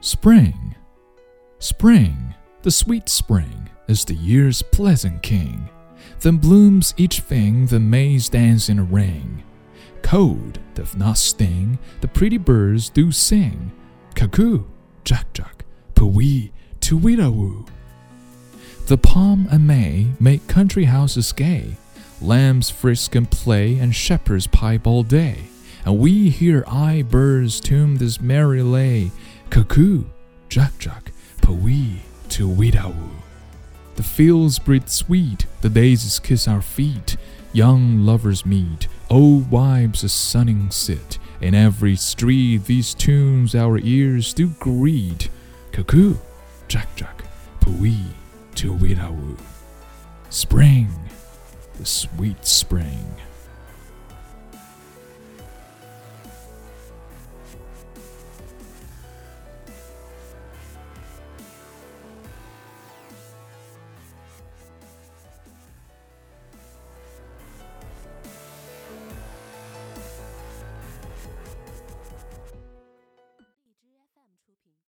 Spring, spring, the sweet spring is the year's pleasant king. Then blooms each thing, the maize dance in a ring. Cold doth not sting, the pretty birds do sing. Cuckoo, Jack Jack, pewee, tweedawoo. The palm and may make country houses gay. Lambs frisk and play, and shepherds pipe all day. And we hear aye birds tune this merry lay. Cuckoo, Jack Jack, pewee, tweedawoo. The fields breathe sweet, the daisies kiss our feet. Young lovers meet, old wives a sunning sit. In every street these tunes our ears do greet. Cuckoo, Jack Jack, pewee, tweedawoo. Spring, the sweet spring.